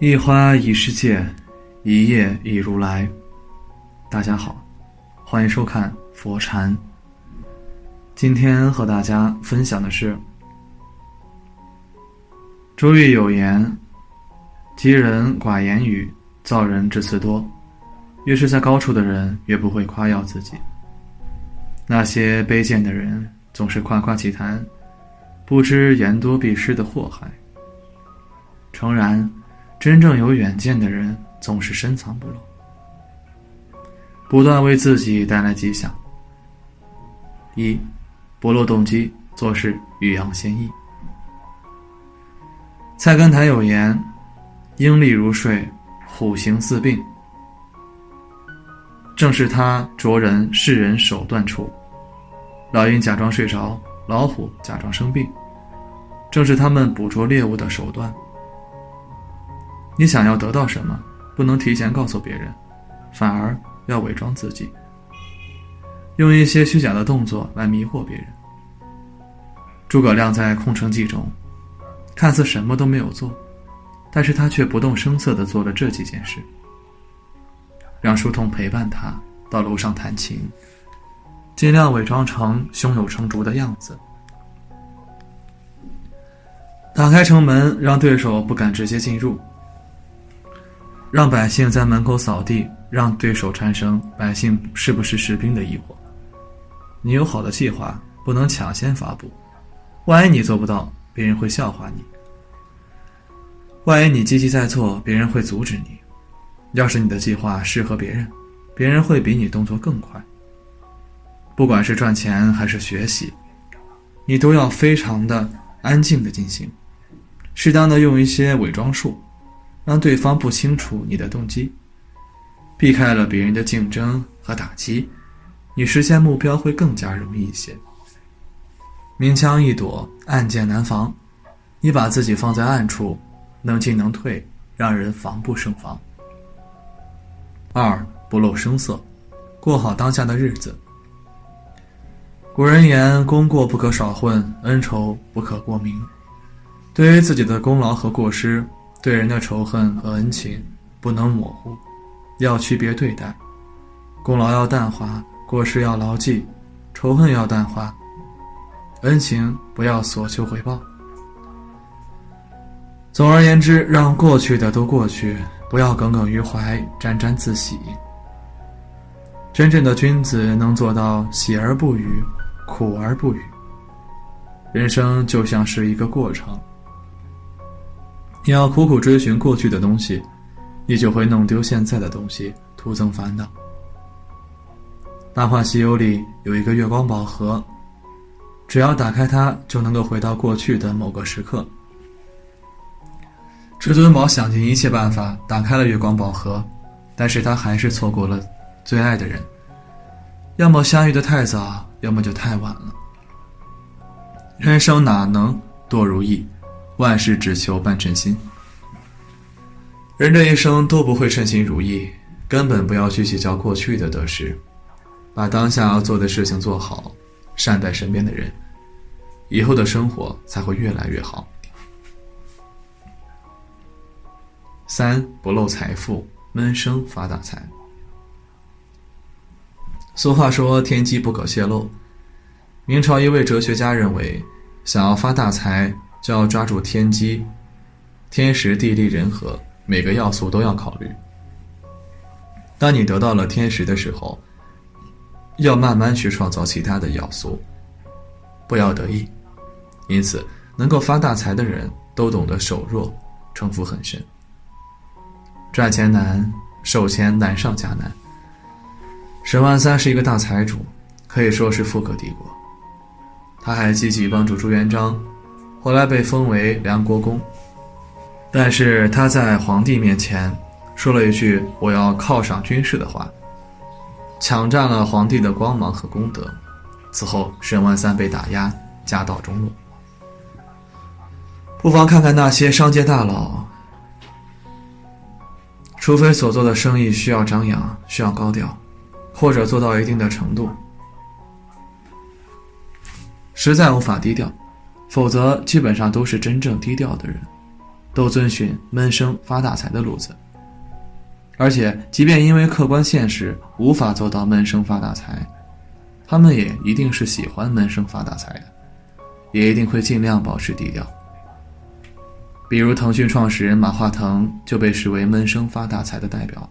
一花一世界，一叶一如来。大家好，欢迎收看佛禅。今天和大家分享的是，周瑜有言：“吉人寡言语，造人之词多。”越是在高处的人，越不会夸耀自己。那些卑贱的人，总是夸夸其谈，不知言多必失的祸害。诚然，真正有远见的人总是深藏不露，不断为自己带来吉祥。一，不露动机，做事欲扬先抑。菜根谭有言：“鹰立如睡，虎行似病。”正是他着人世人手段处，老鹰假装睡着，老虎假装生病，正是他们捕捉猎物的手段。你想要得到什么，不能提前告诉别人，反而要伪装自己，用一些虚假的动作来迷惑别人。诸葛亮在空城计中，看似什么都没有做，但是他却不动声色地做了这几件事。让书童陪伴他到楼上弹琴，尽量伪装成胸有成竹的样子。打开城门，让对手不敢直接进入；让百姓在门口扫地，让对手产生百姓是不是士兵的疑惑。你有好的计划，不能抢先发布，万一你做不到，别人会笑话你；万一你积极在做，别人会阻止你。要是你的计划适合别人，别人会比你动作更快。不管是赚钱还是学习，你都要非常的安静的进行，适当的用一些伪装术，让对方不清楚你的动机，避开了别人的竞争和打击，你实现目标会更加容易一些。明枪易躲，暗箭难防，你把自己放在暗处，能进能退，让人防不胜防。二不露声色，过好当下的日子。古人言：“功过不可少混，恩仇不可过明。”对于自己的功劳和过失，对人的仇恨和恩情，不能模糊，要区别对待。功劳要淡化，过失要牢记，仇恨要淡化，恩情不要索求回报。总而言之，让过去的都过去。不要耿耿于怀，沾沾自喜。真正的君子能做到喜而不语，苦而不语。人生就像是一个过程，你要苦苦追寻过去的东西，你就会弄丢现在的东西，徒增烦恼。《大话西游》里有一个月光宝盒，只要打开它，就能够回到过去的某个时刻。至尊宝想尽一切办法打开了月光宝盒，但是他还是错过了最爱的人。要么相遇的太早，要么就太晚了。人生哪能多如意，万事只求半称心。人这一生都不会称心如意，根本不要去计较过去的得失，把当下要做的事情做好，善待身边的人，以后的生活才会越来越好。三不露财富，闷声发大财。俗话说：“天机不可泄露。”明朝一位哲学家认为，想要发大财，就要抓住天机，天时地利人和每个要素都要考虑。当你得到了天时的时候，要慢慢去创造其他的要素，不要得意。因此，能够发大财的人都懂得守弱，城府很深。赚钱难，收钱难上加难。沈万三是一个大财主，可以说是富可敌国。他还积极帮助朱元璋，后来被封为梁国公。但是他在皇帝面前说了一句“我要犒赏军士”的话，抢占了皇帝的光芒和功德。此后，沈万三被打压，家道中落。不妨看看那些商界大佬。除非所做的生意需要张扬、需要高调，或者做到一定的程度，实在无法低调，否则基本上都是真正低调的人。都遵循闷声发大财的路子。而且，即便因为客观现实无法做到闷声发大财，他们也一定是喜欢闷声发大财的，也一定会尽量保持低调。比如，腾讯创始人马化腾就被视为闷声发大财的代表。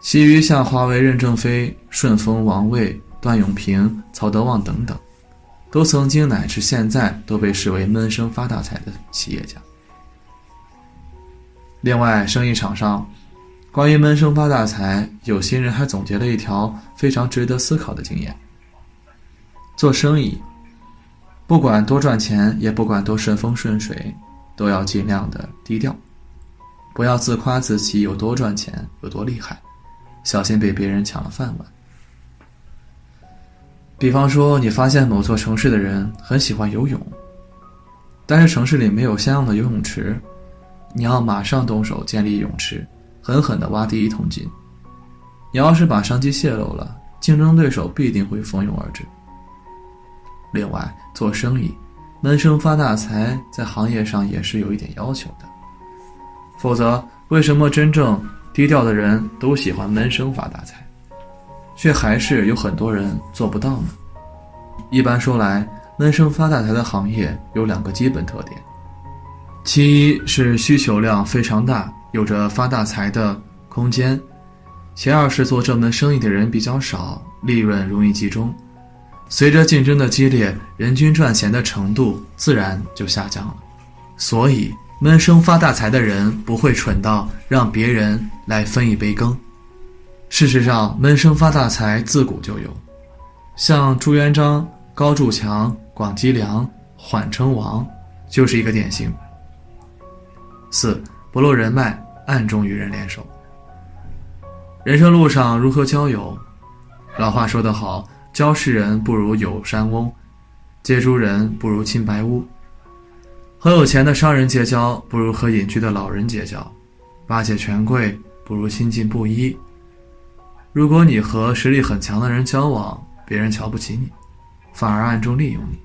其余像华为任正非、顺丰王卫、段永平、曹德旺等等，都曾经乃至现在都被视为闷声发大财的企业家。另外，生意场上，关于闷声发大财，有心人还总结了一条非常值得思考的经验：做生意，不管多赚钱，也不管多顺风顺水，都要尽量的低调，不要自夸自己有多赚钱、有多厉害，小心被别人抢了饭碗。比方说，你发现某座城市的人很喜欢游泳，但是城市里没有相应的游泳池。你要马上动手建立泳池，狠狠地挖第一桶金。你要是把商机泄露了，竞争对手必定会蜂拥而至。另外，做生意，闷声发大财，在行业上也是有一点要求的。否则，为什么真正低调的人都喜欢闷声发大财，却还是有很多人做不到呢？一般说来，闷声发大财的行业有两个基本特点。其一是需求量非常大，有着发大财的空间；其二是做这门生意的人比较少，利润容易集中。随着竞争的激烈，人均赚钱的程度自然就下降了。所以，闷声发大财的人不会蠢到让别人来分一杯羹。事实上，闷声发大财自古就有，像朱元璋、高筑墙、广积粮、缓称王，就是一个典型。四不露人脉，暗中与人联手。人生路上如何交友？老话说得好，交世人不如有山翁，接诸人不如亲白屋。和有钱的商人结交，不如和隐居的老人结交；巴结权贵，不如亲近布衣。如果你和实力很强的人交往，别人瞧不起你，反而暗中利用你。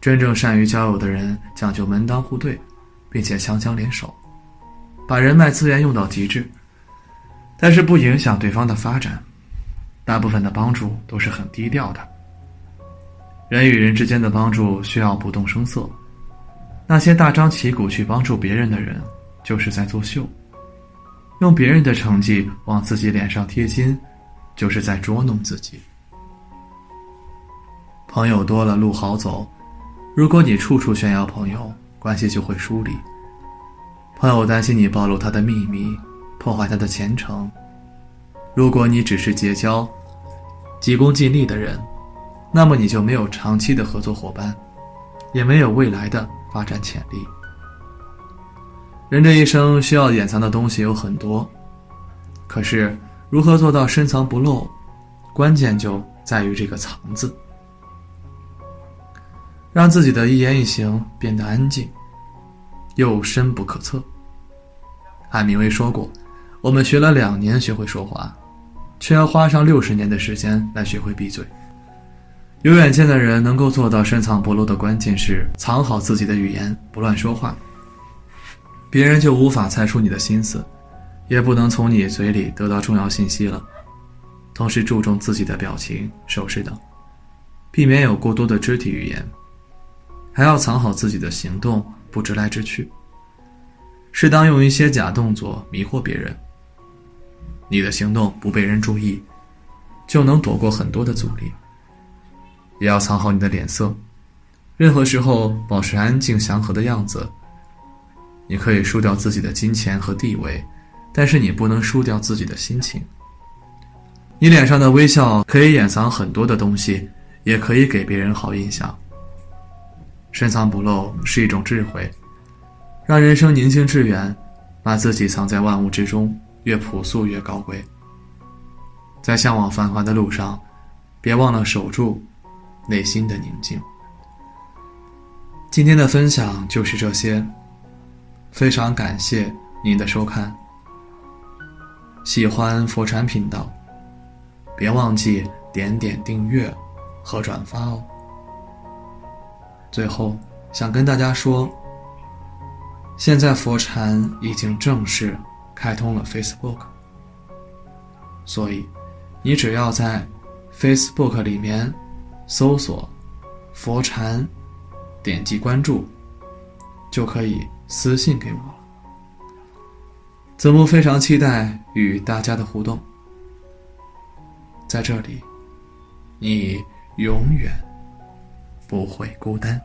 真正善于交友的人，讲究门当户对。并且强强联手，把人脉资源用到极致，但是不影响对方的发展。大部分的帮助都是很低调的。人与人之间的帮助需要不动声色。那些大张旗鼓去帮助别人的人，就是在作秀。用别人的成绩往自己脸上贴金，就是在捉弄自己。朋友多了路好走，如果你处处炫耀朋友。关系就会疏离。朋友担心你暴露他的秘密，破坏他的前程。如果你只是结交急功近利的人，那么你就没有长期的合作伙伴，也没有未来的发展潜力。人这一生需要掩藏的东西有很多，可是如何做到深藏不露，关键就在于这个“藏”字。让自己的一言一行变得安静，又深不可测。海明威说过：“我们学了两年学会说话，却要花上六十年的时间来学会闭嘴。”有远见的人能够做到深藏不露的关键是藏好自己的语言，不乱说话，别人就无法猜出你的心思，也不能从你嘴里得到重要信息了。同时注重自己的表情、手势等，避免有过多的肢体语言。还要藏好自己的行动，不直来直去。适当用一些假动作迷惑别人。你的行动不被人注意，就能躲过很多的阻力。也要藏好你的脸色，任何时候保持安静祥和的样子。你可以输掉自己的金钱和地位，但是你不能输掉自己的心情。你脸上的微笑可以掩藏很多的东西，也可以给别人好印象。深藏不露是一种智慧，让人生宁静致远，把自己藏在万物之中，越朴素越高贵。在向往繁华的路上，别忘了守住内心的宁静。今天的分享就是这些，非常感谢您的收看。喜欢佛禅频道，别忘记点点订阅和转发哦。最后，想跟大家说，现在佛禅已经正式开通了 Facebook，所以你只要在 Facebook 里面搜索“佛禅”，点击关注，就可以私信给我了。子木非常期待与大家的互动，在这里，你永远不会孤单。